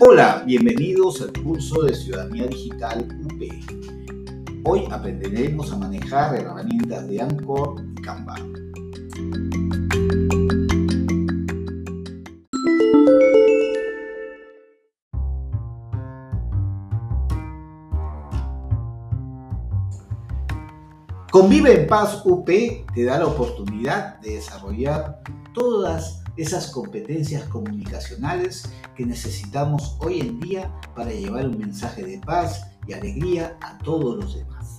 Hola, bienvenidos al curso de Ciudadanía Digital UP. Hoy aprenderemos a manejar herramientas de Anchor y Canva. Convive en Paz UP te da la oportunidad de desarrollar todas esas competencias comunicacionales que necesitamos hoy en día para llevar un mensaje de paz y alegría a todos los demás.